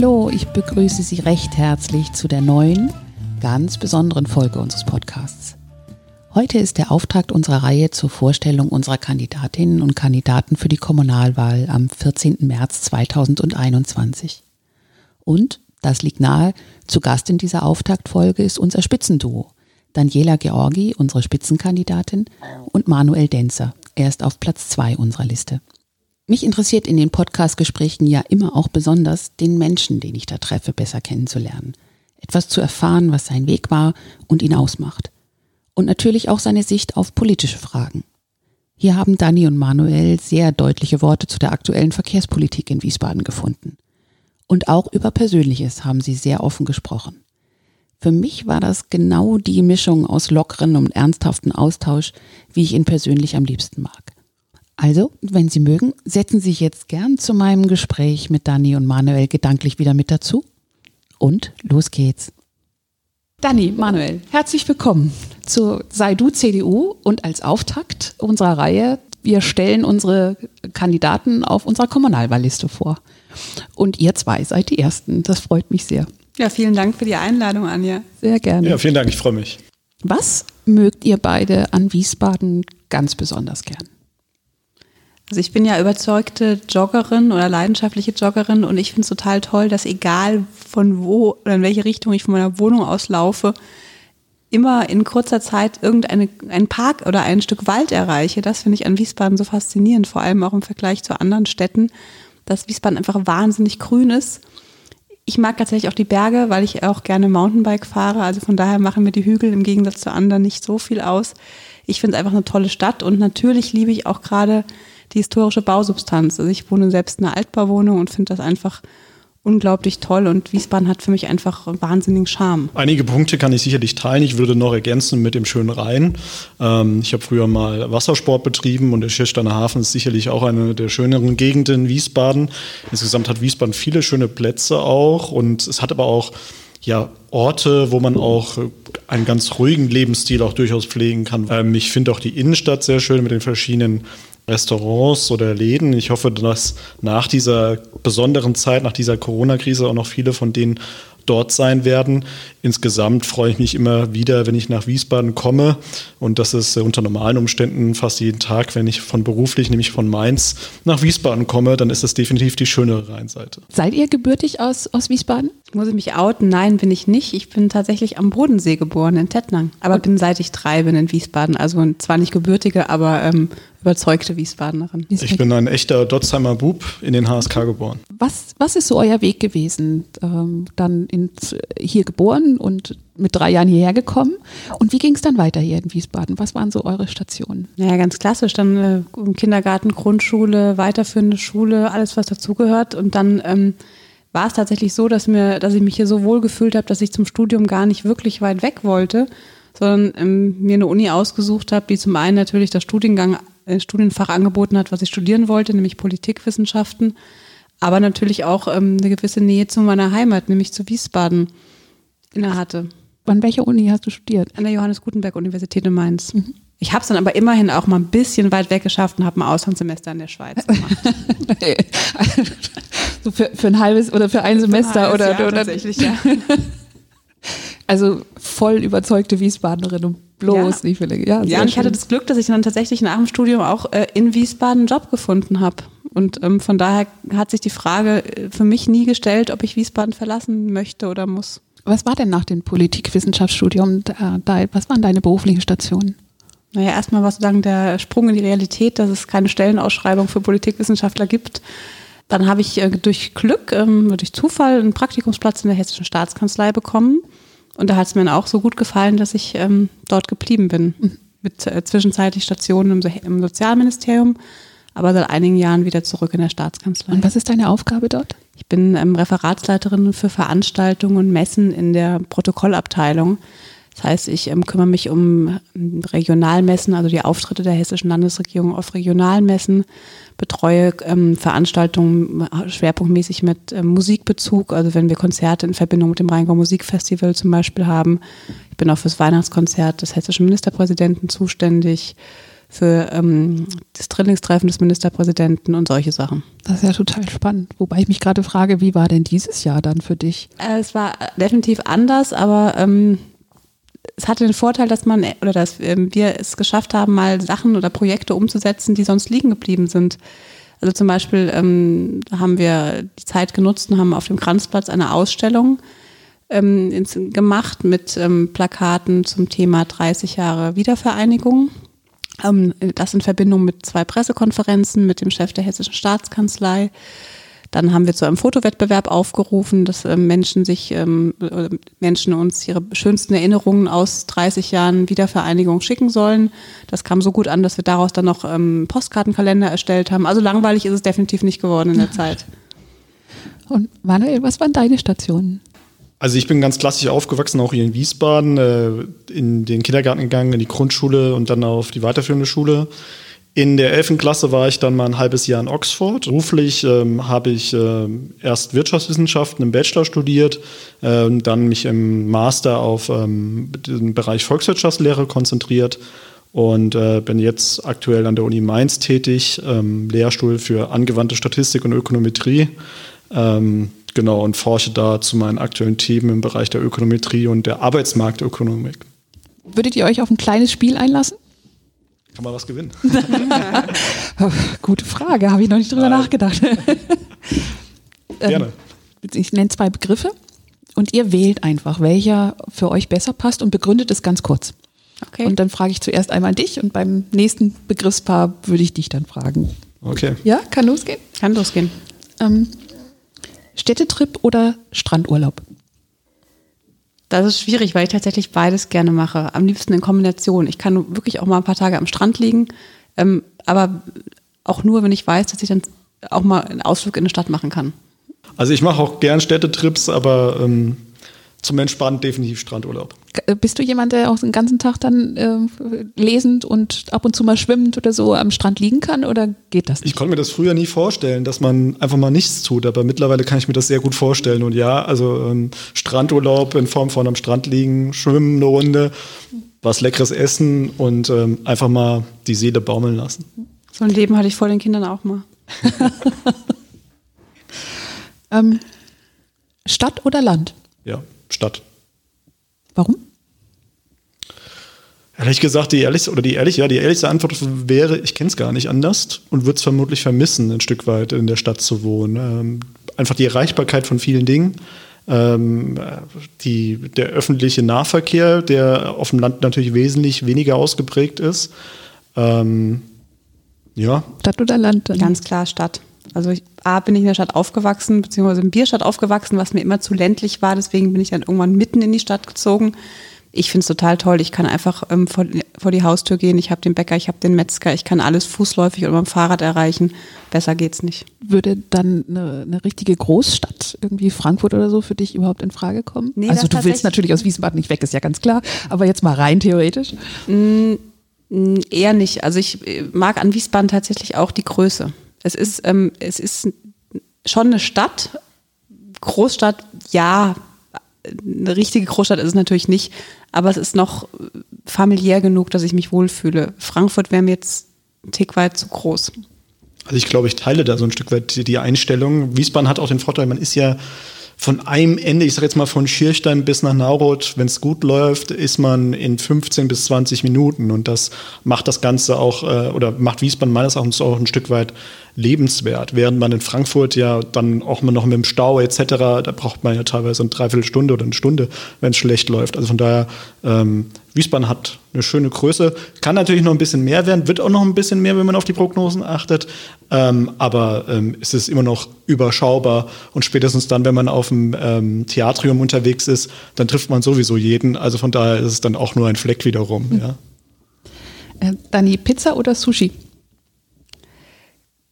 Hallo, ich begrüße Sie recht herzlich zu der neuen, ganz besonderen Folge unseres Podcasts. Heute ist der Auftakt unserer Reihe zur Vorstellung unserer Kandidatinnen und Kandidaten für die Kommunalwahl am 14. März 2021. Und, das liegt nahe, zu Gast in dieser Auftaktfolge ist unser Spitzenduo. Daniela Georgi, unsere Spitzenkandidatin, und Manuel Denzer. Er ist auf Platz zwei unserer Liste. Mich interessiert in den Podcast-Gesprächen ja immer auch besonders, den Menschen, den ich da treffe, besser kennenzulernen. Etwas zu erfahren, was sein Weg war und ihn ausmacht. Und natürlich auch seine Sicht auf politische Fragen. Hier haben Dani und Manuel sehr deutliche Worte zu der aktuellen Verkehrspolitik in Wiesbaden gefunden. Und auch über Persönliches haben sie sehr offen gesprochen. Für mich war das genau die Mischung aus lockeren und ernsthaften Austausch, wie ich ihn persönlich am liebsten mag. Also, wenn Sie mögen, setzen Sie sich jetzt gern zu meinem Gespräch mit Dani und Manuel gedanklich wieder mit dazu. Und los geht's. Dani, Manuel, herzlich willkommen zu Sei du CDU und als Auftakt unserer Reihe, wir stellen unsere Kandidaten auf unserer Kommunalwahlliste vor. Und ihr zwei seid die Ersten. Das freut mich sehr. Ja, vielen Dank für die Einladung, Anja. Sehr gerne. Ja, vielen Dank, ich freue mich. Was mögt ihr beide an Wiesbaden ganz besonders gern? Also ich bin ja überzeugte Joggerin oder leidenschaftliche Joggerin und ich finde es total toll, dass egal von wo oder in welche Richtung ich von meiner Wohnung aus laufe, immer in kurzer Zeit irgendeinen Park oder ein Stück Wald erreiche. Das finde ich an Wiesbaden so faszinierend, vor allem auch im Vergleich zu anderen Städten, dass Wiesbaden einfach wahnsinnig grün ist. Ich mag tatsächlich auch die Berge, weil ich auch gerne Mountainbike fahre. Also von daher machen mir die Hügel im Gegensatz zu anderen nicht so viel aus. Ich finde es einfach eine tolle Stadt und natürlich liebe ich auch gerade die historische Bausubstanz. Also ich wohne selbst in einer Altbauwohnung und finde das einfach unglaublich toll und Wiesbaden hat für mich einfach wahnsinnigen Charme. Einige Punkte kann ich sicherlich teilen. Ich würde noch ergänzen mit dem schönen Rhein. Ähm, ich habe früher mal Wassersport betrieben und der Schirsteiner Hafen ist sicherlich auch eine der schöneren Gegenden in Wiesbaden. Insgesamt hat Wiesbaden viele schöne Plätze auch und es hat aber auch ja, Orte, wo man auch einen ganz ruhigen Lebensstil auch durchaus pflegen kann. Ähm, ich finde auch die Innenstadt sehr schön mit den verschiedenen Restaurants oder Läden. Ich hoffe, dass nach dieser besonderen Zeit, nach dieser Corona-Krise auch noch viele von denen dort sein werden. Insgesamt freue ich mich immer wieder, wenn ich nach Wiesbaden komme. Und das ist unter normalen Umständen fast jeden Tag, wenn ich von beruflich, nämlich von Mainz, nach Wiesbaden komme, dann ist das definitiv die schönere Rheinseite. Seid ihr gebürtig aus, aus Wiesbaden? Muss ich mich outen? Nein, bin ich nicht. Ich bin tatsächlich am Bodensee geboren, in Tettnang. Aber Und? bin seit ich drei bin in Wiesbaden. Also zwar nicht gebürtige, aber ähm, überzeugte Wiesbadenerin. Ich bin ein echter Dotzheimer Bub in den HSK geboren. Was, was ist so euer Weg gewesen? Ähm, dann in, hier geboren und mit drei Jahren hierher gekommen. Und wie ging es dann weiter hier in Wiesbaden? Was waren so eure Stationen? Naja, ganz klassisch. Dann äh, Kindergarten, Grundschule, weiterführende Schule, alles, was dazugehört. Und dann ähm, war es tatsächlich so, dass, mir, dass ich mich hier so wohl gefühlt habe, dass ich zum Studium gar nicht wirklich weit weg wollte, sondern ähm, mir eine Uni ausgesucht habe, die zum einen natürlich das Studiengang, äh, Studienfach angeboten hat, was ich studieren wollte, nämlich Politikwissenschaften, aber natürlich auch ähm, eine gewisse Nähe zu meiner Heimat, nämlich zu Wiesbaden inne hatte. An welcher Uni hast du studiert? An der Johannes Gutenberg Universität in Mainz. Mhm. Ich habe es dann aber immerhin auch mal ein bisschen weit weg geschafft und habe ein Auslandssemester in der Schweiz gemacht. so für, für ein halbes oder für ein Semester für ein oder, Jahr, oder tatsächlich, ja. Also voll überzeugte Wiesbadenerin und bloß ja. nicht viele. Ja, ja und ich hatte das Glück, dass ich dann tatsächlich nach dem Studium auch äh, in Wiesbaden einen Job gefunden habe. Und ähm, von daher hat sich die Frage äh, für mich nie gestellt, ob ich Wiesbaden verlassen möchte oder muss. Was war denn nach dem Politikwissenschaftsstudium da, da, was waren deine beruflichen Stationen? Naja, erstmal war sozusagen der Sprung in die Realität, dass es keine Stellenausschreibung für Politikwissenschaftler gibt. Dann habe ich äh, durch Glück, ähm, durch Zufall einen Praktikumsplatz in der Hessischen Staatskanzlei bekommen. Und da hat es mir dann auch so gut gefallen, dass ich ähm, dort geblieben bin. Mhm. Mit äh, zwischenzeitlich Stationen im, im Sozialministerium, aber seit einigen Jahren wieder zurück in der Staatskanzlei. Und was ist deine Aufgabe dort? Ich bin ähm, Referatsleiterin für Veranstaltungen und Messen in der Protokollabteilung. Das heißt, ich ähm, kümmere mich um ähm, Regionalmessen, also die Auftritte der hessischen Landesregierung auf Regionalmessen, betreue ähm, Veranstaltungen äh, schwerpunktmäßig mit ähm, Musikbezug, also wenn wir Konzerte in Verbindung mit dem Rheingau Musikfestival zum Beispiel haben. Ich bin auch fürs Weihnachtskonzert des hessischen Ministerpräsidenten zuständig, für ähm, das Trillingstreffen des Ministerpräsidenten und solche Sachen. Das ist ja total spannend. Wobei ich mich gerade frage, wie war denn dieses Jahr dann für dich? Äh, es war definitiv anders, aber ähm, es hatte den Vorteil, dass man oder dass ähm, wir es geschafft haben, mal Sachen oder Projekte umzusetzen, die sonst liegen geblieben sind. Also zum Beispiel ähm, haben wir die Zeit genutzt und haben auf dem Kranzplatz eine Ausstellung ähm, gemacht mit ähm, Plakaten zum Thema 30 Jahre Wiedervereinigung. Ähm, das in Verbindung mit zwei Pressekonferenzen mit dem Chef der Hessischen Staatskanzlei dann haben wir zu einem Fotowettbewerb aufgerufen, dass ähm, Menschen sich, ähm, Menschen uns ihre schönsten Erinnerungen aus 30 Jahren Wiedervereinigung schicken sollen. Das kam so gut an, dass wir daraus dann noch ähm, Postkartenkalender erstellt haben. Also langweilig ist es definitiv nicht geworden in der Zeit. Und Manuel, was waren deine Stationen? Also ich bin ganz klassisch aufgewachsen, auch hier in Wiesbaden, äh, in den Kindergarten gegangen, in die Grundschule und dann auf die weiterführende Schule. In der 11. Klasse war ich dann mal ein halbes Jahr in Oxford. Beruflich ähm, habe ich äh, erst Wirtschaftswissenschaften im Bachelor studiert, äh, dann mich im Master auf ähm, den Bereich Volkswirtschaftslehre konzentriert und äh, bin jetzt aktuell an der Uni Mainz tätig, ähm, Lehrstuhl für angewandte Statistik und Ökonometrie. Ähm, genau, und forsche da zu meinen aktuellen Themen im Bereich der Ökonometrie und der Arbeitsmarktökonomik. Würdet ihr euch auf ein kleines Spiel einlassen? Kann man was gewinnen? Gute Frage, habe ich noch nicht drüber Nein. nachgedacht. Gerne. Ähm, ich nenne zwei Begriffe und ihr wählt einfach, welcher für euch besser passt und begründet es ganz kurz. Okay. Und dann frage ich zuerst einmal dich und beim nächsten Begriffspaar würde ich dich dann fragen. Okay. Ja, kann losgehen? Kann losgehen. Ähm, Städtetrip oder Strandurlaub? Das ist schwierig, weil ich tatsächlich beides gerne mache. Am liebsten in Kombination. Ich kann wirklich auch mal ein paar Tage am Strand liegen, ähm, aber auch nur, wenn ich weiß, dass ich dann auch mal einen Ausflug in eine Stadt machen kann. Also ich mache auch gern Städtetrips, aber ähm, zum Entspannen definitiv Strandurlaub. Äh, bist du jemand, der auch den ganzen Tag dann äh, lesend und ab und zu mal schwimmend oder so am Strand liegen kann oder geht das nicht? Ich konnte mir das früher nie vorstellen, dass man einfach mal nichts tut, aber mittlerweile kann ich mir das sehr gut vorstellen. Und ja, also ähm, Strandurlaub in Form von am Strand liegen, schwimmen eine Runde, was leckeres essen und ähm, einfach mal die Seele baumeln lassen. So ein Leben hatte ich vor den Kindern auch mal. ähm, Stadt oder Land? Ja, Stadt. Warum? Ehrlich gesagt, die ehrlichste, oder die ehrliche, ja, die ehrlichste Antwort wäre, ich kenne es gar nicht anders und würde es vermutlich vermissen, ein Stück weit in der Stadt zu wohnen. Ähm, einfach die Erreichbarkeit von vielen Dingen. Ähm, die, der öffentliche Nahverkehr, der auf dem Land natürlich wesentlich weniger ausgeprägt ist. Ähm, ja. Stadt oder Land? Dann? Ganz klar Stadt. Also ich, A, bin ich in der Stadt aufgewachsen, beziehungsweise in Bierstadt aufgewachsen, was mir immer zu ländlich war. Deswegen bin ich dann irgendwann mitten in die Stadt gezogen. Ich finde es total toll. Ich kann einfach ähm, vor, vor, die Haustür gehen. Ich habe den Bäcker, ich habe den Metzger. Ich kann alles fußläufig oder mit dem Fahrrad erreichen. Besser geht's nicht. Würde dann eine, eine richtige Großstadt, irgendwie Frankfurt oder so, für dich überhaupt in Frage kommen? Nee, also du willst natürlich aus Wiesbaden nicht weg, ist ja ganz klar. Aber jetzt mal rein theoretisch. Mm, mm eher nicht. Also ich äh, mag an Wiesbaden tatsächlich auch die Größe. Es ist, ähm, es ist schon eine Stadt. Großstadt, ja, eine richtige Großstadt ist es natürlich nicht, aber es ist noch familiär genug, dass ich mich wohlfühle. Frankfurt wäre mir jetzt ein Tick weit zu groß. Also ich glaube, ich teile da so ein Stück weit die Einstellung. Wiesbaden hat auch den Vorteil, man ist ja von einem Ende, ich sage jetzt mal von Schierstein bis nach Nauroth, wenn es gut läuft, ist man in 15 bis 20 Minuten und das macht das Ganze auch äh, oder macht Wiesbaden meines Erachtens auch ein Stück weit lebenswert, während man in Frankfurt ja dann auch mal noch mit dem Stau etc., da braucht man ja teilweise eine Dreiviertelstunde oder eine Stunde, wenn es schlecht läuft. Also von daher, ähm, Wiesbaden hat eine schöne Größe, kann natürlich noch ein bisschen mehr werden, wird auch noch ein bisschen mehr, wenn man auf die Prognosen achtet, ähm, aber ähm, es ist immer noch überschaubar und spätestens dann, wenn man auf dem ähm, Theatrium unterwegs ist, dann trifft man sowieso jeden. Also von daher ist es dann auch nur ein Fleck wiederum. Mhm. Ja. Äh, Dani, Pizza oder Sushi?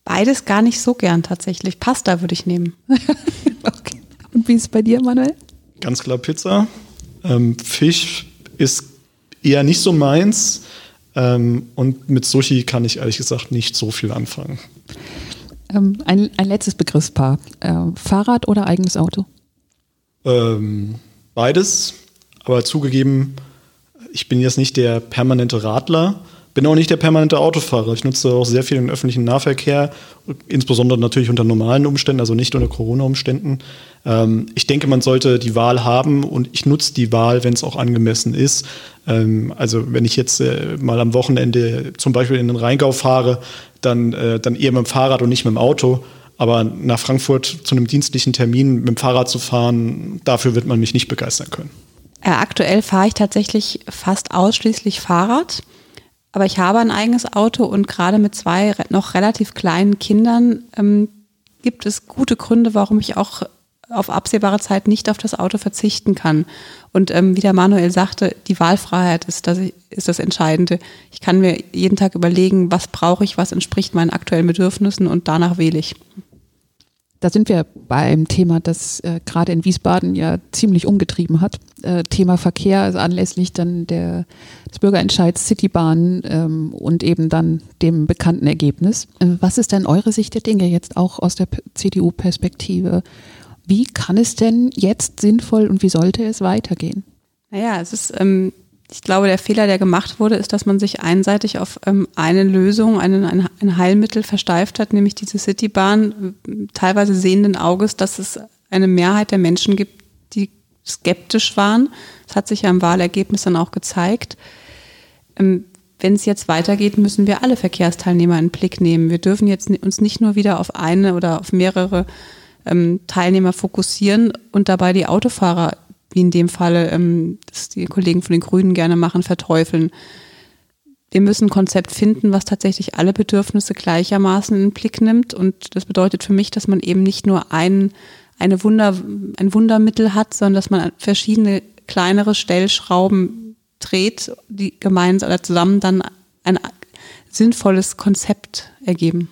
Beides gar nicht so gern tatsächlich. Pasta würde ich nehmen. okay. Und wie ist es bei dir, Manuel? Ganz klar Pizza. Ähm, Fisch ist eher nicht so meins. Ähm, und mit Sushi kann ich ehrlich gesagt nicht so viel anfangen. Ähm, ein, ein letztes Begriffspaar. Äh, Fahrrad oder eigenes Auto? Ähm, beides. Aber zugegeben, ich bin jetzt nicht der permanente Radler, bin auch nicht der permanente Autofahrer. Ich nutze auch sehr viel den öffentlichen Nahverkehr, insbesondere natürlich unter normalen Umständen, also nicht unter Corona-Umständen. Ähm, ich denke, man sollte die Wahl haben und ich nutze die Wahl, wenn es auch angemessen ist. Ähm, also wenn ich jetzt äh, mal am Wochenende zum Beispiel in den Rheingau fahre, dann, äh, dann eher mit dem Fahrrad und nicht mit dem Auto. Aber nach Frankfurt zu einem dienstlichen Termin mit dem Fahrrad zu fahren, dafür wird man mich nicht begeistern können. Äh, aktuell fahre ich tatsächlich fast ausschließlich Fahrrad. Aber ich habe ein eigenes Auto und gerade mit zwei noch relativ kleinen Kindern ähm, gibt es gute Gründe, warum ich auch auf absehbare Zeit nicht auf das Auto verzichten kann. Und ähm, wie der Manuel sagte, die Wahlfreiheit ist das, ist das Entscheidende. Ich kann mir jeden Tag überlegen, was brauche ich, was entspricht meinen aktuellen Bedürfnissen und danach wähle ich. Da sind wir beim Thema, das äh, gerade in Wiesbaden ja ziemlich umgetrieben hat. Äh, Thema Verkehr, also anlässlich dann der, des Bürgerentscheids Citybahn ähm, und eben dann dem bekannten Ergebnis. Äh, was ist denn eure Sicht der Dinge jetzt auch aus der CDU-Perspektive? Wie kann es denn jetzt sinnvoll und wie sollte es weitergehen? Naja, es ist ähm, ich glaube, der Fehler, der gemacht wurde, ist, dass man sich einseitig auf ähm, eine Lösung, einen, ein, ein Heilmittel versteift hat, nämlich diese Citybahn, teilweise sehenden Auges, dass es eine Mehrheit der Menschen gibt, die skeptisch waren. Das hat sich ja im Wahlergebnis dann auch gezeigt. Ähm, wenn es jetzt weitergeht, müssen wir alle Verkehrsteilnehmer in den Blick nehmen. Wir dürfen jetzt uns nicht nur wieder auf eine oder auf mehrere ähm, Teilnehmer fokussieren und dabei die Autofahrer wie in dem Fall ähm, das die Kollegen von den Grünen gerne machen, verteufeln. Wir müssen ein Konzept finden, was tatsächlich alle Bedürfnisse gleichermaßen in den Blick nimmt. Und das bedeutet für mich, dass man eben nicht nur ein, eine Wunder, ein Wundermittel hat, sondern dass man verschiedene kleinere Stellschrauben dreht, die gemeinsam oder zusammen dann ein sinnvolles Konzept ergeben.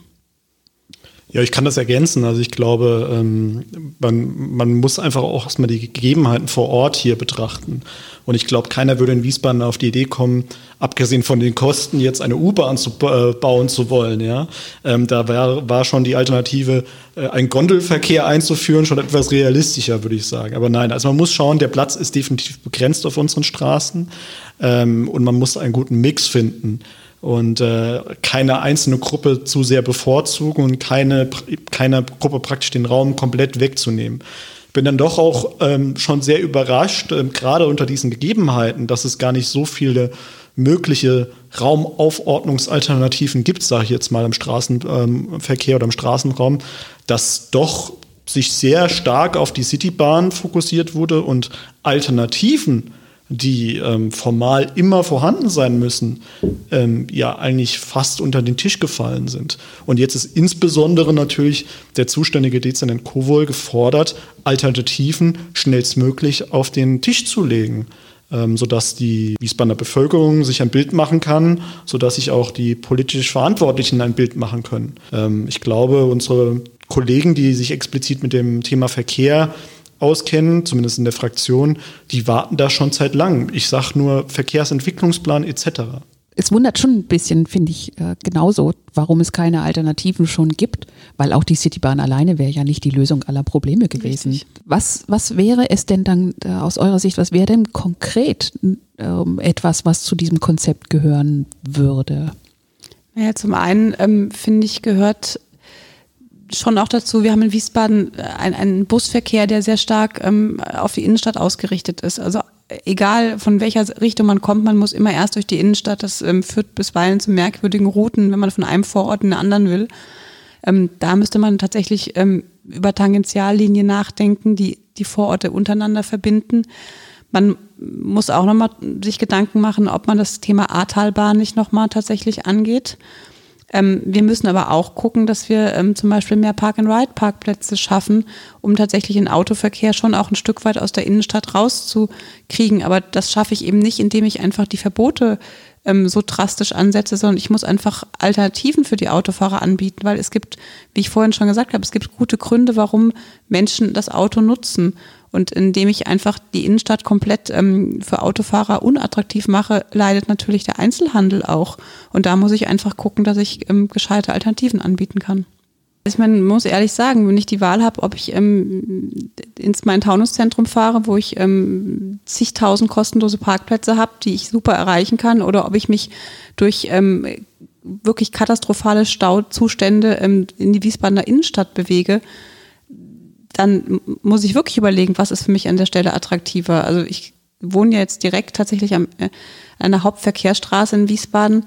Ja, ich kann das ergänzen. Also ich glaube, ähm, man, man muss einfach auch erstmal die Gegebenheiten vor Ort hier betrachten. Und ich glaube, keiner würde in Wiesbaden auf die Idee kommen, abgesehen von den Kosten, jetzt eine U-Bahn zu äh, bauen zu wollen. Ja, ähm, da war, war schon die Alternative, äh, einen Gondelverkehr einzuführen, schon etwas realistischer, würde ich sagen. Aber nein, also man muss schauen, der Platz ist definitiv begrenzt auf unseren Straßen ähm, und man muss einen guten Mix finden und äh, keine einzelne Gruppe zu sehr bevorzugen und keine, keine Gruppe praktisch den Raum komplett wegzunehmen. Ich bin dann doch auch ähm, schon sehr überrascht, äh, gerade unter diesen Gegebenheiten, dass es gar nicht so viele mögliche Raumaufordnungsalternativen gibt, sage ich jetzt mal im Straßenverkehr ähm, oder im Straßenraum, dass doch sich sehr stark auf die Citybahn fokussiert wurde und Alternativen die ähm, formal immer vorhanden sein müssen, ähm, ja eigentlich fast unter den Tisch gefallen sind. Und jetzt ist insbesondere natürlich der zuständige Dezernent Kowol gefordert, Alternativen schnellstmöglich auf den Tisch zu legen, ähm, sodass die Wiesbadener Bevölkerung sich ein Bild machen kann, sodass sich auch die politisch Verantwortlichen ein Bild machen können. Ähm, ich glaube, unsere Kollegen, die sich explizit mit dem Thema Verkehr auskennen, zumindest in der Fraktion, die warten da schon seit langem. Ich sage nur Verkehrsentwicklungsplan etc. Es wundert schon ein bisschen, finde ich, äh, genauso, warum es keine Alternativen schon gibt, weil auch die Citybahn alleine wäre ja nicht die Lösung aller Probleme gewesen. Was, was wäre es denn dann äh, aus eurer Sicht, was wäre denn konkret ähm, etwas, was zu diesem Konzept gehören würde? Naja, zum einen ähm, finde ich, gehört schon auch dazu, wir haben in Wiesbaden äh, einen, Busverkehr, der sehr stark ähm, auf die Innenstadt ausgerichtet ist. Also egal von welcher Richtung man kommt, man muss immer erst durch die Innenstadt. Das ähm, führt bisweilen zu merkwürdigen Routen, wenn man von einem Vorort in den anderen will. Ähm, da müsste man tatsächlich ähm, über Tangentiallinien nachdenken, die die Vororte untereinander verbinden. Man muss auch nochmal sich Gedanken machen, ob man das Thema Ahrtalbahn nicht nochmal tatsächlich angeht. Ähm, wir müssen aber auch gucken, dass wir ähm, zum Beispiel mehr Park-and-Ride-Parkplätze schaffen, um tatsächlich den Autoverkehr schon auch ein Stück weit aus der Innenstadt rauszukriegen. Aber das schaffe ich eben nicht, indem ich einfach die Verbote ähm, so drastisch ansetze, sondern ich muss einfach Alternativen für die Autofahrer anbieten, weil es gibt, wie ich vorhin schon gesagt habe, es gibt gute Gründe, warum Menschen das Auto nutzen. Und indem ich einfach die Innenstadt komplett ähm, für Autofahrer unattraktiv mache, leidet natürlich der Einzelhandel auch. Und da muss ich einfach gucken, dass ich ähm, gescheite Alternativen anbieten kann. Ich meine, muss ehrlich sagen, wenn ich die Wahl habe, ob ich ähm, ins mein Taunuszentrum fahre, wo ich ähm, zigtausend kostenlose Parkplätze habe, die ich super erreichen kann, oder ob ich mich durch ähm, wirklich katastrophale Stauzustände ähm, in die Wiesbadener Innenstadt bewege, dann muss ich wirklich überlegen, was ist für mich an der Stelle attraktiver. Also ich wohne ja jetzt direkt tatsächlich am, äh, an der Hauptverkehrsstraße in Wiesbaden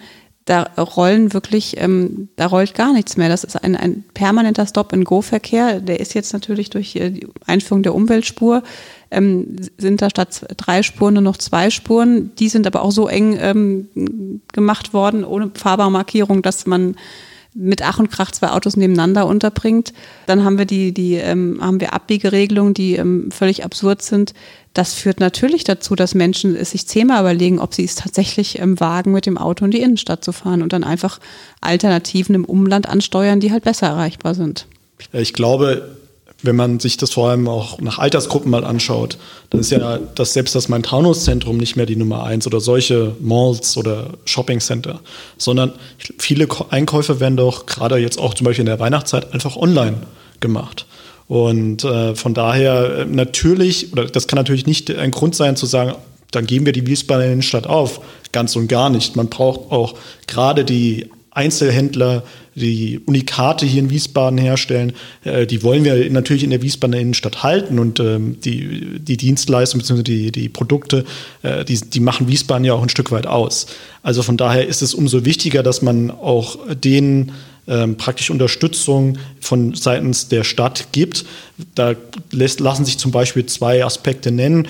da rollen wirklich, ähm, da rollt gar nichts mehr. Das ist ein, ein permanenter Stop-and-Go-Verkehr. Der ist jetzt natürlich durch äh, die Einführung der Umweltspur, ähm, sind da statt drei Spuren nur noch zwei Spuren. Die sind aber auch so eng ähm, gemacht worden, ohne Fahrbarmarkierung, dass man mit Ach und Krach zwei Autos nebeneinander unterbringt. Dann haben wir die, die ähm, haben wir Abbiegeregelungen, die ähm, völlig absurd sind. Das führt natürlich dazu, dass Menschen es sich zehnmal überlegen, ob sie es tatsächlich ähm, wagen, mit dem Auto in die Innenstadt zu fahren und dann einfach Alternativen im Umland ansteuern, die halt besser erreichbar sind. Ich glaube, wenn man sich das vor allem auch nach Altersgruppen mal anschaut, dann ist ja das, selbst das Main-Taunus-Zentrum nicht mehr die Nummer eins oder solche Malls oder Shopping-Center, sondern viele Einkäufe werden doch gerade jetzt auch zum Beispiel in der Weihnachtszeit einfach online gemacht. Und äh, von daher äh, natürlich, oder das kann natürlich nicht ein Grund sein zu sagen, dann geben wir die Wiesbadener Innenstadt auf. Ganz und gar nicht. Man braucht auch gerade die Einzelhändler, die Unikate hier in Wiesbaden herstellen, äh, die wollen wir natürlich in der Wiesbadener Innenstadt halten und ähm, die, die Dienstleistungen bzw. Die, die Produkte, äh, die, die machen Wiesbaden ja auch ein Stück weit aus. Also von daher ist es umso wichtiger, dass man auch denen ähm, praktisch Unterstützung von seitens der Stadt gibt. Da lässt, lassen sich zum Beispiel zwei Aspekte nennen.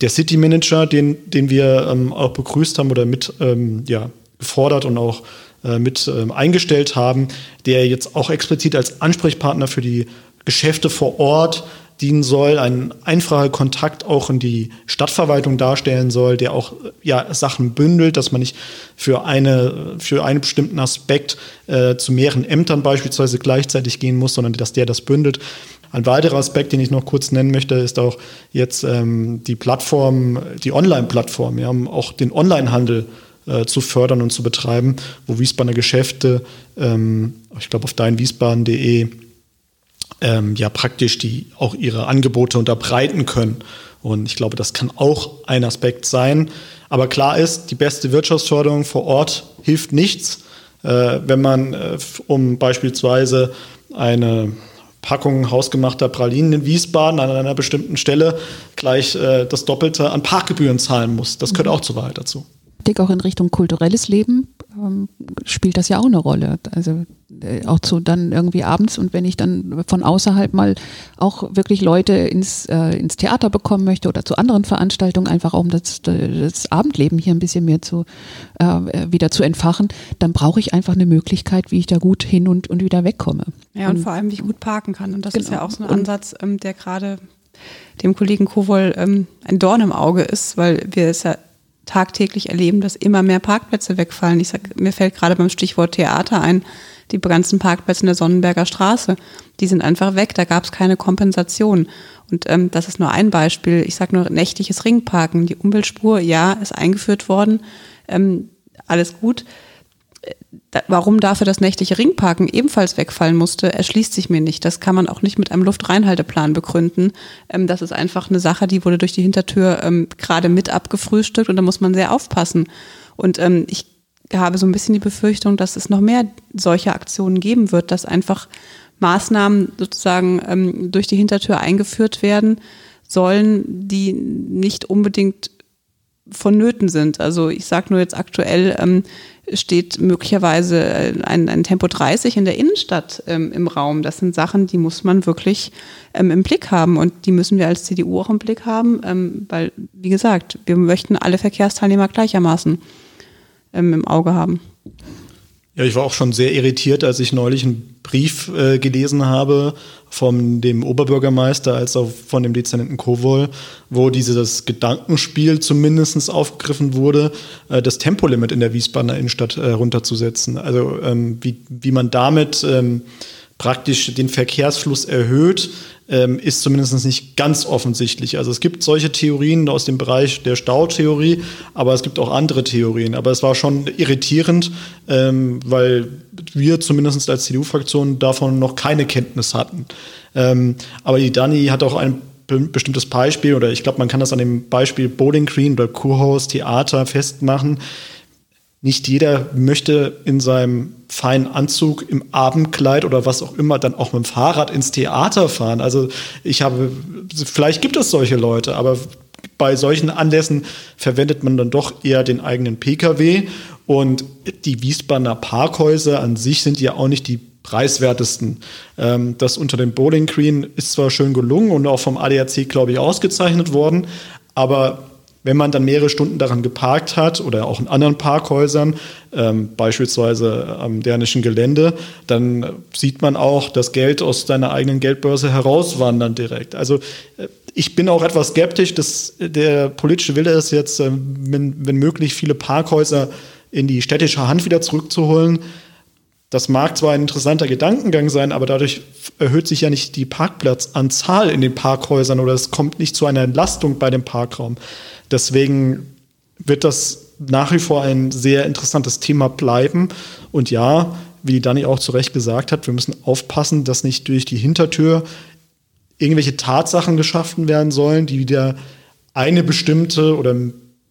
Der City Manager, den, den wir ähm, auch begrüßt haben oder mit ähm, ja, gefordert und auch mit ähm, eingestellt haben, der jetzt auch explizit als Ansprechpartner für die Geschäfte vor Ort dienen soll, einen einfachen Kontakt auch in die Stadtverwaltung darstellen soll, der auch ja, Sachen bündelt, dass man nicht für, eine, für einen bestimmten Aspekt äh, zu mehreren Ämtern beispielsweise gleichzeitig gehen muss, sondern dass der das bündelt. Ein weiterer Aspekt, den ich noch kurz nennen möchte, ist auch jetzt ähm, die Plattform, die Online-Plattform, Wir haben auch den Onlinehandel äh, zu fördern und zu betreiben, wo Wiesbadener Geschäfte, ähm, ich glaube auf deinwiesbaden.de, ähm, ja praktisch die auch ihre Angebote unterbreiten können. Und ich glaube, das kann auch ein Aspekt sein. Aber klar ist, die beste Wirtschaftsförderung vor Ort hilft nichts, äh, wenn man äh, um beispielsweise eine Packung hausgemachter Pralinen in Wiesbaden an einer bestimmten Stelle gleich äh, das Doppelte an Parkgebühren zahlen muss. Das gehört mhm. auch zur Wahrheit dazu. Dick auch in Richtung kulturelles Leben ähm, spielt das ja auch eine Rolle. Also äh, auch zu dann irgendwie abends und wenn ich dann von außerhalb mal auch wirklich Leute ins, äh, ins Theater bekommen möchte oder zu anderen Veranstaltungen, einfach um das, das Abendleben hier ein bisschen mehr zu äh, wieder zu entfachen, dann brauche ich einfach eine Möglichkeit, wie ich da gut hin und, und wieder wegkomme. Ja, und, und vor allem, wie ich gut parken kann. Und das genau. ist ja auch so ein Ansatz, ähm, der gerade dem Kollegen Kowol ähm, ein Dorn im Auge ist, weil wir es ja tagtäglich erleben, dass immer mehr Parkplätze wegfallen. Ich sag, mir fällt gerade beim Stichwort Theater ein, die ganzen Parkplätze in der Sonnenberger Straße, die sind einfach weg, da gab es keine Kompensation. Und ähm, das ist nur ein Beispiel. Ich sage nur nächtliches Ringparken. Die Umweltspur, ja, ist eingeführt worden. Ähm, alles gut warum dafür das nächtliche Ringparken ebenfalls wegfallen musste, erschließt sich mir nicht. Das kann man auch nicht mit einem Luftreinhalteplan begründen. Ähm, das ist einfach eine Sache, die wurde durch die Hintertür ähm, gerade mit abgefrühstückt und da muss man sehr aufpassen. Und ähm, ich habe so ein bisschen die Befürchtung, dass es noch mehr solcher Aktionen geben wird, dass einfach Maßnahmen sozusagen durch die Hintertür eingeführt werden sollen, die nicht unbedingt vonnöten sind. Also ich sage nur jetzt aktuell, steht möglicherweise äh, ein, ein Tempo 30 in der Innenstadt ähm, im Raum. Das sind Sachen, die muss man wirklich ähm, im Blick haben und die müssen wir als CDU auch im Blick haben, ähm, weil, wie gesagt, wir möchten alle Verkehrsteilnehmer gleichermaßen ähm, im Auge haben. Ja, ich war auch schon sehr irritiert, als ich neulich einen Brief äh, gelesen habe von dem Oberbürgermeister als auch von dem Dezernenten Kowol, wo dieses Gedankenspiel zumindest aufgegriffen wurde, äh, das Tempolimit in der Wiesbadener Innenstadt äh, runterzusetzen. Also ähm, wie, wie man damit ähm, praktisch den Verkehrsfluss erhöht, ähm, ist zumindest nicht ganz offensichtlich. Also es gibt solche Theorien aus dem Bereich der Stautheorie, aber es gibt auch andere Theorien. Aber es war schon irritierend, ähm, weil wir zumindest als CDU-Fraktion davon noch keine Kenntnis hatten. Ähm, aber die Dani hat auch ein bestimmtes Beispiel, oder ich glaube, man kann das an dem Beispiel Bowling Green oder Kurhaus Theater festmachen nicht jeder möchte in seinem feinen Anzug im Abendkleid oder was auch immer dann auch mit dem Fahrrad ins Theater fahren. Also ich habe, vielleicht gibt es solche Leute, aber bei solchen Anlässen verwendet man dann doch eher den eigenen Pkw. Und die Wiesbadener Parkhäuser an sich sind ja auch nicht die preiswertesten. Ähm, das unter dem Bowling Green ist zwar schön gelungen und auch vom ADAC, glaube ich, ausgezeichnet worden, aber wenn man dann mehrere Stunden daran geparkt hat oder auch in anderen Parkhäusern, ähm, beispielsweise am dänischen Gelände, dann sieht man auch das Geld aus deiner eigenen Geldbörse herauswandern direkt. Also äh, ich bin auch etwas skeptisch, dass der politische Wille ist jetzt, äh, wenn, wenn möglich, viele Parkhäuser in die städtische Hand wieder zurückzuholen. Das mag zwar ein interessanter Gedankengang sein, aber dadurch erhöht sich ja nicht die Parkplatzanzahl in den Parkhäusern oder es kommt nicht zu einer Entlastung bei dem Parkraum. Deswegen wird das nach wie vor ein sehr interessantes Thema bleiben. Und ja, wie Dani auch zu Recht gesagt hat, wir müssen aufpassen, dass nicht durch die Hintertür irgendwelche Tatsachen geschaffen werden sollen, die wieder eine bestimmte oder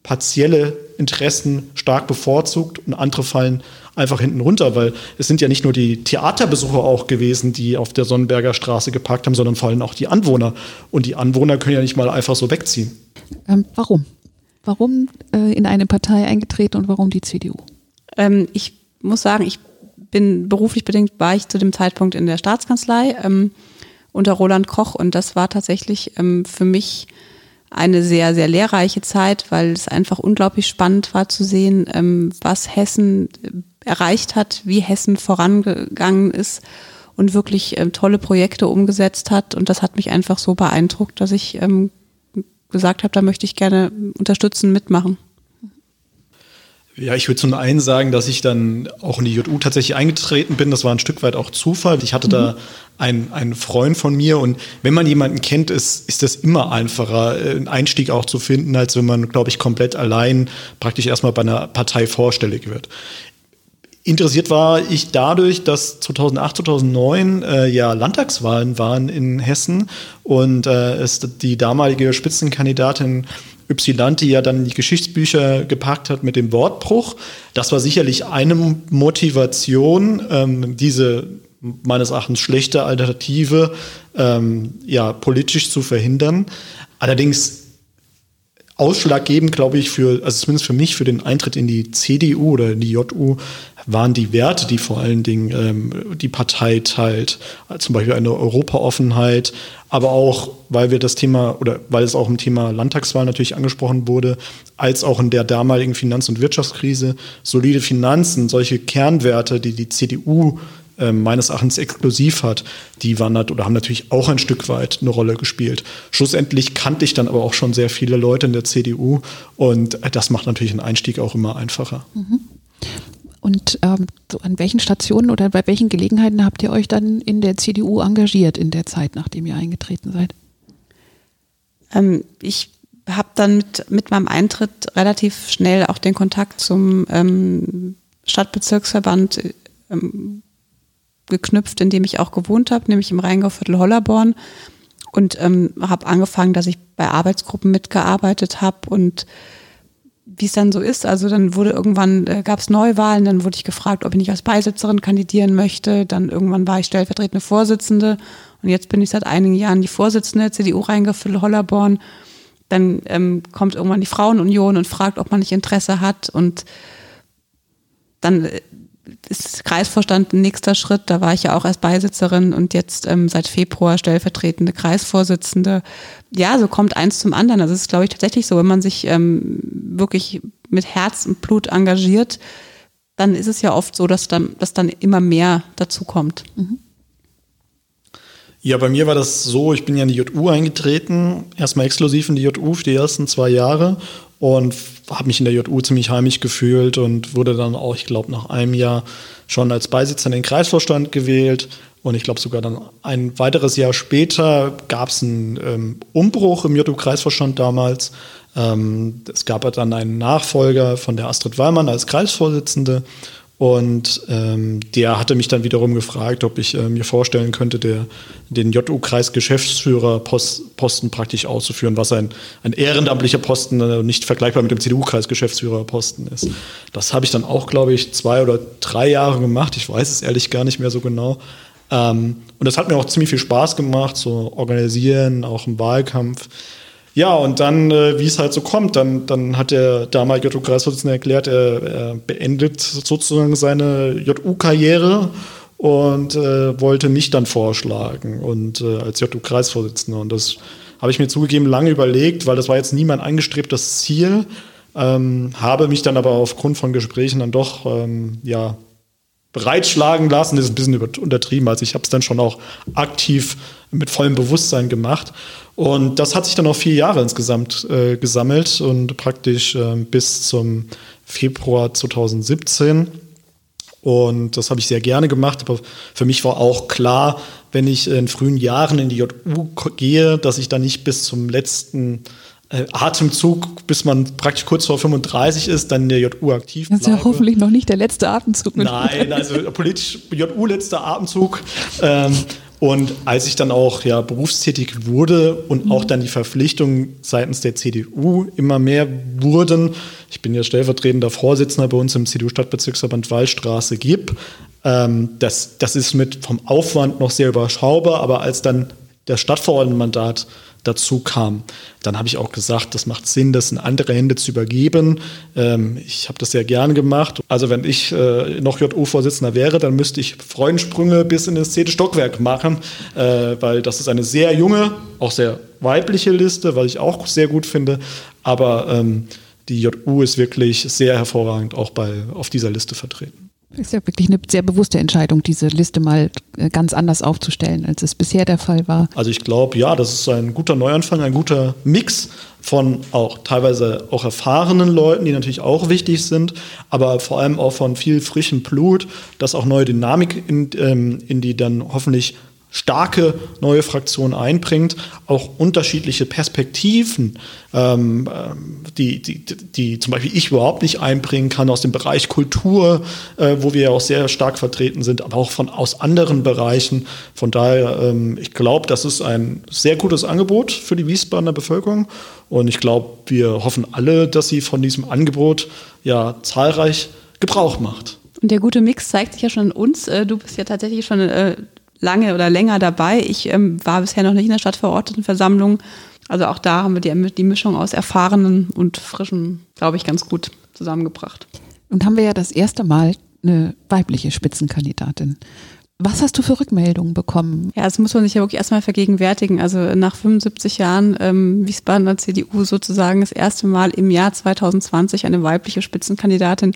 partielle Interessen stark bevorzugt und andere fallen einfach hinten runter, weil es sind ja nicht nur die Theaterbesucher auch gewesen, die auf der Sonnenberger Straße geparkt haben, sondern vor allem auch die Anwohner. Und die Anwohner können ja nicht mal einfach so wegziehen. Ähm, warum? Warum äh, in eine Partei eingetreten und warum die CDU? Ähm, ich muss sagen, ich bin beruflich bedingt, war ich zu dem Zeitpunkt in der Staatskanzlei ähm, unter Roland Koch und das war tatsächlich ähm, für mich eine sehr, sehr lehrreiche Zeit, weil es einfach unglaublich spannend war zu sehen, ähm, was Hessen erreicht hat, wie Hessen vorangegangen ist und wirklich ähm, tolle Projekte umgesetzt hat. Und das hat mich einfach so beeindruckt, dass ich ähm, gesagt habe, da möchte ich gerne unterstützen, mitmachen. Ja, ich würde zum einen sagen, dass ich dann auch in die JU tatsächlich eingetreten bin. Das war ein Stück weit auch Zufall. Ich hatte mhm. da einen, einen Freund von mir und wenn man jemanden kennt, ist, ist das immer einfacher, äh, einen Einstieg auch zu finden, als wenn man, glaube ich, komplett allein praktisch erstmal bei einer Partei vorstellig wird. Interessiert war ich dadurch, dass 2008, 2009 äh, ja Landtagswahlen waren in Hessen und äh, es die damalige Spitzenkandidatin Ypsilanti ja dann die Geschichtsbücher gepackt hat mit dem Wortbruch. Das war sicherlich eine Motivation, ähm, diese meines Erachtens schlechte Alternative ähm, ja politisch zu verhindern. Allerdings ausschlaggebend, glaube ich, für, also zumindest für mich, für den Eintritt in die CDU oder in die JU, waren die Werte, die vor allen Dingen ähm, die Partei teilt, zum Beispiel eine Europaoffenheit, aber auch, weil wir das Thema oder weil es auch im Thema Landtagswahl natürlich angesprochen wurde, als auch in der damaligen Finanz- und Wirtschaftskrise, solide Finanzen, solche Kernwerte, die die CDU äh, meines Erachtens exklusiv hat, die waren oder haben natürlich auch ein Stück weit eine Rolle gespielt. Schlussendlich kannte ich dann aber auch schon sehr viele Leute in der CDU und das macht natürlich einen Einstieg auch immer einfacher. Mhm. Und ähm, so an welchen Stationen oder bei welchen Gelegenheiten habt ihr euch dann in der CDU engagiert in der Zeit, nachdem ihr eingetreten seid? Ähm, ich habe dann mit, mit meinem Eintritt relativ schnell auch den Kontakt zum ähm, Stadtbezirksverband ähm, geknüpft, in dem ich auch gewohnt habe, nämlich im Rheingauviertel Hollerborn. Und ähm, habe angefangen, dass ich bei Arbeitsgruppen mitgearbeitet habe und wie es dann so ist. Also dann wurde irgendwann, äh, gab es Neuwahlen, dann wurde ich gefragt, ob ich nicht als Beisitzerin kandidieren möchte. Dann irgendwann war ich stellvertretende Vorsitzende und jetzt bin ich seit einigen Jahren die Vorsitzende der CDU Rheingauffel Hollerborn. Dann ähm, kommt irgendwann die Frauenunion und fragt, ob man nicht Interesse hat und dann äh, ist Kreisvorstand ein nächster Schritt. Da war ich ja auch als Beisitzerin und jetzt ähm, seit Februar stellvertretende Kreisvorsitzende. Ja, so kommt eins zum anderen. Also es ist, glaube ich, tatsächlich so, wenn man sich ähm, wirklich mit Herz und Blut engagiert, dann ist es ja oft so, dass dann, dass dann immer mehr dazu kommt. Mhm. Ja, bei mir war das so, ich bin ja in die JU eingetreten, erstmal exklusiv in die JU für die ersten zwei Jahre und habe mich in der JU ziemlich heimisch gefühlt und wurde dann auch, ich glaube, nach einem Jahr schon als Beisitzer in den Kreisvorstand gewählt. Und ich glaube sogar dann ein weiteres Jahr später gab es einen ähm, Umbruch im JU-Kreisvorstand damals. Ähm, es gab dann einen Nachfolger von der Astrid Wallmann als Kreisvorsitzende. Und ähm, der hatte mich dann wiederum gefragt, ob ich äh, mir vorstellen könnte, der, den JU-Kreis-Geschäftsführerposten praktisch auszuführen, was ein, ein ehrenamtlicher Posten äh, nicht vergleichbar mit dem CDU-Kreis-Geschäftsführerposten ist. Das habe ich dann auch, glaube ich, zwei oder drei Jahre gemacht. Ich weiß es ehrlich gar nicht mehr so genau. Ähm, und das hat mir auch ziemlich viel Spaß gemacht, so organisieren, auch im Wahlkampf. Ja, und dann, äh, wie es halt so kommt, dann, dann hat der damalige JU-Kreisvorsitzende erklärt, er, er, beendet sozusagen seine JU-Karriere und äh, wollte mich dann vorschlagen und äh, als JU-Kreisvorsitzender. Und das habe ich mir zugegeben lange überlegt, weil das war jetzt nie mein angestrebtes Ziel. Ähm, habe mich dann aber aufgrund von Gesprächen dann doch ähm, ja, breitschlagen lassen, das ist ein bisschen untertrieben. Also ich habe es dann schon auch aktiv mit vollem Bewusstsein gemacht. Und das hat sich dann auch vier Jahre insgesamt äh, gesammelt und praktisch äh, bis zum Februar 2017. Und das habe ich sehr gerne gemacht. Aber für mich war auch klar, wenn ich in frühen Jahren in die JU gehe, dass ich dann nicht bis zum letzten äh, Atemzug, bis man praktisch kurz vor 35 ist, dann in der JU aktiv bleibe. Das ist ja hoffentlich noch nicht der letzte Atemzug. Nein, also politisch JU letzter Atemzug. Ähm, und als ich dann auch ja, berufstätig wurde und auch dann die Verpflichtungen seitens der CDU immer mehr wurden, ich bin ja stellvertretender Vorsitzender bei uns im CDU-Stadtbezirksverband Wallstraße GIB, ähm, das, das ist mit vom Aufwand noch sehr überschaubar, aber als dann das Stadtverordnetenmandat dazu kam. Dann habe ich auch gesagt, das macht Sinn, das in andere Hände zu übergeben. Ähm, ich habe das sehr gern gemacht. Also wenn ich äh, noch JU-Vorsitzender wäre, dann müsste ich Freudensprünge bis in das zehnte Stockwerk machen, äh, weil das ist eine sehr junge, auch sehr weibliche Liste, was ich auch sehr gut finde. Aber ähm, die JU ist wirklich sehr hervorragend auch bei, auf dieser Liste vertreten. Ist ja wirklich eine sehr bewusste Entscheidung, diese Liste mal äh, ganz anders aufzustellen, als es bisher der Fall war. Also ich glaube, ja, das ist ein guter Neuanfang, ein guter Mix von auch teilweise auch erfahrenen Leuten, die natürlich auch wichtig sind, aber vor allem auch von viel frischem Blut, das auch neue Dynamik in, ähm, in die dann hoffentlich starke neue Fraktion einbringt, auch unterschiedliche Perspektiven, ähm, ähm, die, die, die zum Beispiel ich überhaupt nicht einbringen kann aus dem Bereich Kultur, äh, wo wir ja auch sehr stark vertreten sind, aber auch von aus anderen Bereichen. Von daher, ähm, ich glaube, das ist ein sehr gutes Angebot für die Wiesbadener Bevölkerung und ich glaube, wir hoffen alle, dass sie von diesem Angebot ja zahlreich Gebrauch macht. Und der gute Mix zeigt sich ja schon in uns. Äh, du bist ja tatsächlich schon äh, lange oder länger dabei. Ich ähm, war bisher noch nicht in der Stadtverordnetenversammlung. Also auch da haben wir die, die Mischung aus Erfahrenen und Frischen, glaube ich, ganz gut zusammengebracht. Und haben wir ja das erste Mal eine weibliche Spitzenkandidatin. Was hast du für Rückmeldungen bekommen? Ja, das muss man sich ja wirklich erstmal vergegenwärtigen. Also nach 75 Jahren ähm, Wiesbadener CDU sozusagen das erste Mal im Jahr 2020 eine weibliche Spitzenkandidatin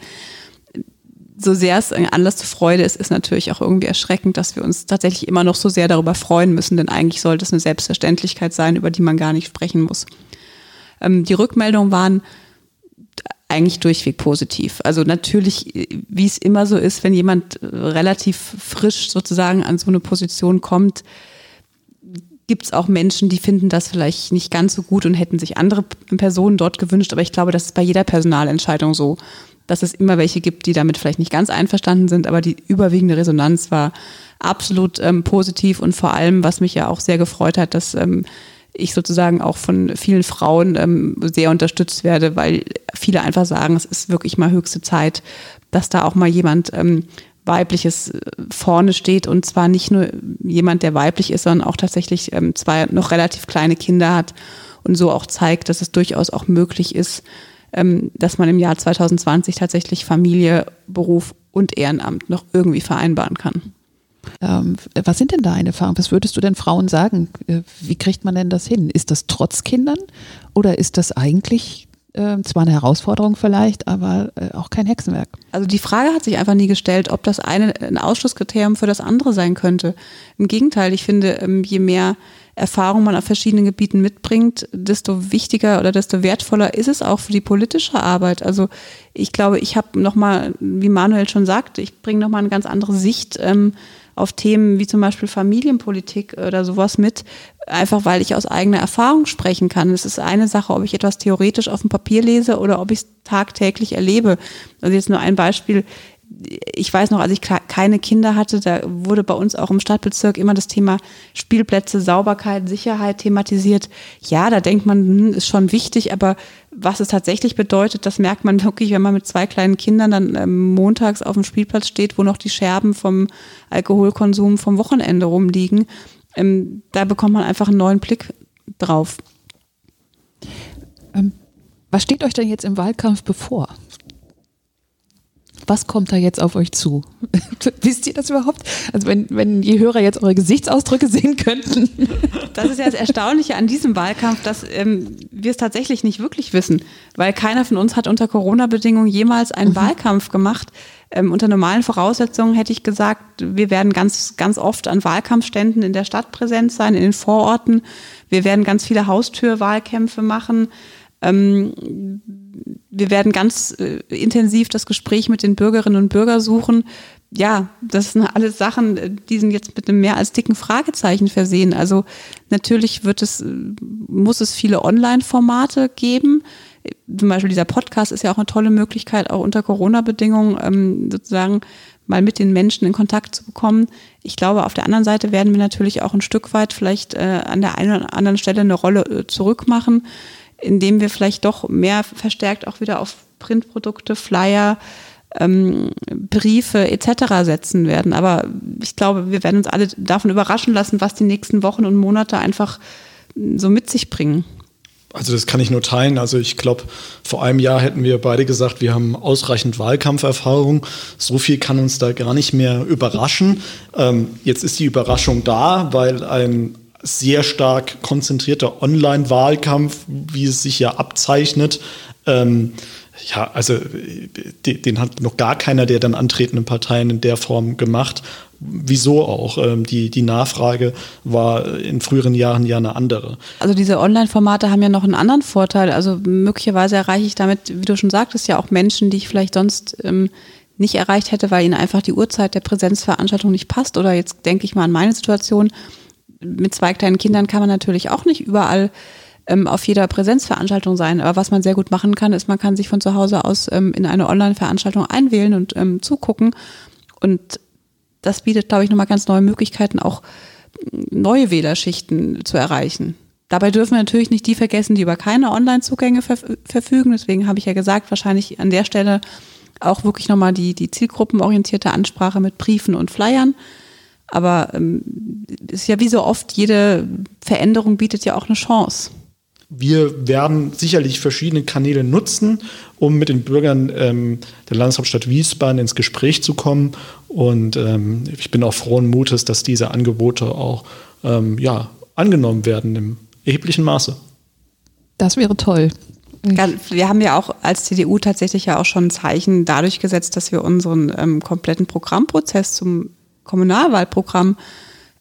so sehr es ein Anlass zur Freude ist, ist natürlich auch irgendwie erschreckend, dass wir uns tatsächlich immer noch so sehr darüber freuen müssen, denn eigentlich sollte es eine Selbstverständlichkeit sein, über die man gar nicht sprechen muss. Ähm, die Rückmeldungen waren eigentlich durchweg positiv. Also natürlich, wie es immer so ist, wenn jemand relativ frisch sozusagen an so eine Position kommt, gibt es auch Menschen, die finden das vielleicht nicht ganz so gut und hätten sich andere Personen dort gewünscht. Aber ich glaube, das ist bei jeder Personalentscheidung so dass es immer welche gibt, die damit vielleicht nicht ganz einverstanden sind, aber die überwiegende Resonanz war absolut ähm, positiv und vor allem, was mich ja auch sehr gefreut hat, dass ähm, ich sozusagen auch von vielen Frauen ähm, sehr unterstützt werde, weil viele einfach sagen, es ist wirklich mal höchste Zeit, dass da auch mal jemand ähm, weibliches äh, vorne steht und zwar nicht nur jemand, der weiblich ist, sondern auch tatsächlich ähm, zwei noch relativ kleine Kinder hat und so auch zeigt, dass es durchaus auch möglich ist, dass man im Jahr 2020 tatsächlich Familie, Beruf und Ehrenamt noch irgendwie vereinbaren kann. Ähm, was sind denn deine Erfahrungen? Was würdest du denn Frauen sagen? Äh, wie kriegt man denn das hin? Ist das trotz Kindern oder ist das eigentlich Äh, zwar eine Herausforderung vielleicht, aber äh, auch kein Hexenwerk. Also die Frage hat sich einfach nie gestellt, ob das eine ein Ausschlusskriterium für das andere sein könnte. Im Gegenteil, ich finde, ähm, je mehr Erfahrung man auf verschiedenen Gebieten mitbringt, desto wichtiger oder desto wertvoller ist es auch für die politische Arbeit. Also ich glaube, ich habe nochmal, wie Manuel schon sagte, ich bringe nochmal eine ganz andere Sicht ähm, auf Themen wie zum Beispiel Familienpolitik oder sowas mit, einfach weil ich aus eigener Erfahrung sprechen kann. Es ist eine Sache, ob ich etwas theoretisch auf dem Papier lese oder ob ich es tagtäglich erlebe. Also jetzt nur ein Beispiel ich weiß noch, als ich keine Kinder hatte, da wurde bei uns auch im Stadtbezirk immer das Thema Spielplätze, Sauberkeit, Sicherheit thematisiert. Ja, da denkt man, hm, ist schon wichtig, aber was es tatsächlich bedeutet, das merkt man wirklich, wenn man mit zwei kleinen Kindern dann ähm, montags auf dem Spielplatz steht, wo noch die Scherben vom Alkoholkonsum vom Wochenende rumliegen. Ähm, da bekommt man einfach einen neuen Blick drauf. Ähm, was steht euch denn jetzt im Wahlkampf bevor? Was kommt da jetzt auf euch zu? Wisst ihr das überhaupt? Also wenn, wenn die Hörer jetzt eure Gesichtsausdrücke sehen könnten. Das ist ja das Erstaunliche an diesem Wahlkampf, dass ähm, wir es tatsächlich nicht wirklich wissen, weil keiner von uns hat unter Corona-Bedingungen jemals einen mhm. Wahlkampf gemacht. Ähm, unter normalen Voraussetzungen hätte ich gesagt, wir werden ganz, ganz oft an Wahlkampfständen in der Stadt präsent sein, in den Vororten. Wir werden ganz viele Haustürwahlkämpfe machen. Ähm, wir werden ganz äh, intensiv das Gespräch mit den Bürgerinnen und Bürgern suchen. Ja, das sind alles Sachen, äh, die sind jetzt mit einem mehr als dicken Fragezeichen versehen. Also natürlich wird es, äh, muss es viele Online-Formate geben. Zum Beispiel dieser Podcast ist ja auch eine tolle Möglichkeit, auch unter Corona-Bedingungen ähm, sozusagen mal mit den Menschen in Kontakt zu bekommen. Ich glaube, auf der anderen Seite werden wir natürlich auch ein Stück weit vielleicht an der einen oder anderen Stelle eine Rolle zurückmachen indem wir vielleicht doch mehr verstärkt auch wieder auf Printprodukte, Flyer, ähm, Briefe etc. setzen werden. Aber ich glaube, wir werden uns alle davon überraschen lassen, was die nächsten Wochen und Monate einfach so mit sich bringen. Also das kann ich nur teilen. Also ich glaube, vor einem Jahr hätten wir beide gesagt, wir haben ausreichend Wahlkampferfahrung. So viel kann uns da gar nicht mehr überraschen. Ähm, jetzt ist die Überraschung da, weil ein sehr stark konzentrierter Online-Wahlkampf, wie es sich ja abzeichnet. Ähm, ja, also den hat noch gar keiner der dann antretenden Parteien in der Form gemacht. Wieso auch? Ähm, die, die Nachfrage war in früheren Jahren ja eine andere. Also diese Online-Formate haben ja noch einen anderen Vorteil. Also möglicherweise erreiche ich damit, wie du schon sagtest, ja auch Menschen, die ich vielleicht sonst ähm, nicht erreicht hätte, weil ihnen einfach die Uhrzeit der Präsenzveranstaltung nicht passt. Oder jetzt denke ich mal an meine Situation mit zwei kleinen Kindern kann man natürlich auch nicht überall ähm, auf jeder Präsenzveranstaltung sein. Aber was man sehr gut machen kann, ist, man kann sich von zu Hause aus ähm, in eine Online-Veranstaltung einwählen und ähm, zugucken. Und das bietet, glaube ich, nochmal ganz neue Möglichkeiten, auch neue Wählerschichten zu erreichen. Dabei dürfen wir natürlich nicht die vergessen, die über keine Online-Zugänge verfügen. Deswegen habe ich ja gesagt, wahrscheinlich an der Stelle auch wirklich nochmal die, die zielgruppenorientierte Ansprache mit Briefen und Flyern aber ähm, ist ja wie so oft, jede Veränderung bietet ja auch eine Chance. Wir werden sicherlich verschiedene Kanäle nutzen, um mit den Bürgern ähm, der Landeshauptstadt Wiesbaden ins Gespräch zu kommen. Und ähm, ich bin auch frohen Mutes, dass diese Angebote auch ähm, ja, angenommen werden im erheblichen Maße. Das wäre toll. Wir haben ja auch als CDU tatsächlich ja auch schon ein Zeichen dadurch gesetzt, dass wir unseren ähm, kompletten Programmprozess zum Kommunalwahlprogramm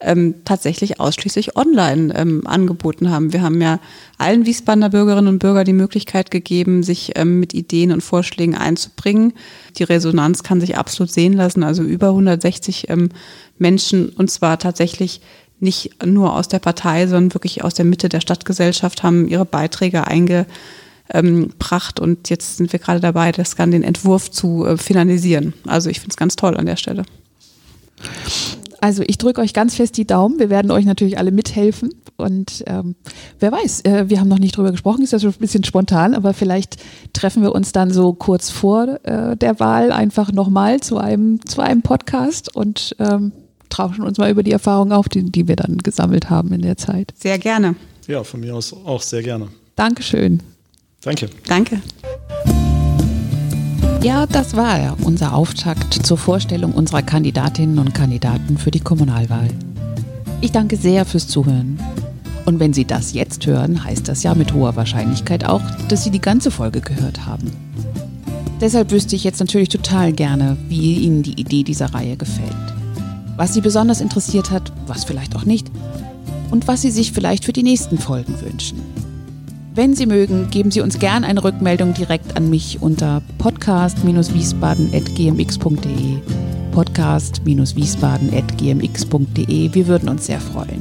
ähm, tatsächlich ausschließlich online ähm, angeboten haben. Wir haben ja allen Wiesbadener Bürgerinnen und Bürgern die Möglichkeit gegeben, sich ähm, mit Ideen und Vorschlägen einzubringen. Die Resonanz kann sich absolut sehen lassen. Also über 160 ähm, Menschen und zwar tatsächlich nicht nur aus der Partei, sondern wirklich aus der Mitte der Stadtgesellschaft haben ihre Beiträge eingebracht und jetzt sind wir gerade dabei, das kann den Entwurf zu äh, finalisieren. Also ich finde es ganz toll an der Stelle. Also ich drücke euch ganz fest die Daumen. Wir werden euch natürlich alle mithelfen. Und ähm, wer weiß, äh, wir haben noch nicht drüber gesprochen, ist ja schon ein bisschen spontan, aber vielleicht treffen wir uns dann so kurz vor äh, der Wahl einfach nochmal zu einem, zu einem Podcast und ähm, tauschen uns mal über die Erfahrungen auf, die, die wir dann gesammelt haben in der Zeit. Sehr gerne. Ja, von mir aus auch sehr gerne. Dankeschön. Danke. Danke. Ja, das war er, unser Auftakt zur Vorstellung unserer Kandidatinnen und Kandidaten für die Kommunalwahl. Ich danke sehr fürs Zuhören. Und wenn Sie das jetzt hören, heißt das ja mit hoher Wahrscheinlichkeit auch, dass Sie die ganze Folge gehört haben. Deshalb wüsste ich jetzt natürlich total gerne, wie Ihnen die Idee dieser Reihe gefällt. Was Sie besonders interessiert hat, was vielleicht auch nicht. Und was Sie sich vielleicht für die nächsten Folgen wünschen. Wenn Sie mögen, geben Sie uns gern eine Rückmeldung direkt an mich unter podcast-wiesbaden.gmx.de podcast-wiesbaden.gmx.de. Wir würden uns sehr freuen.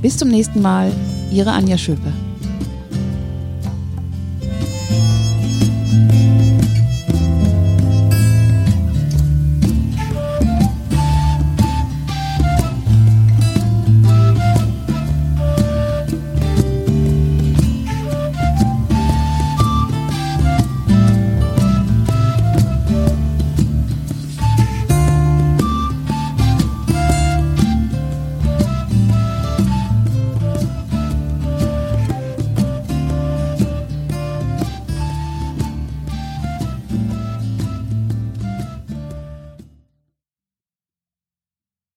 Bis zum nächsten Mal, Ihre Anja Schöpe.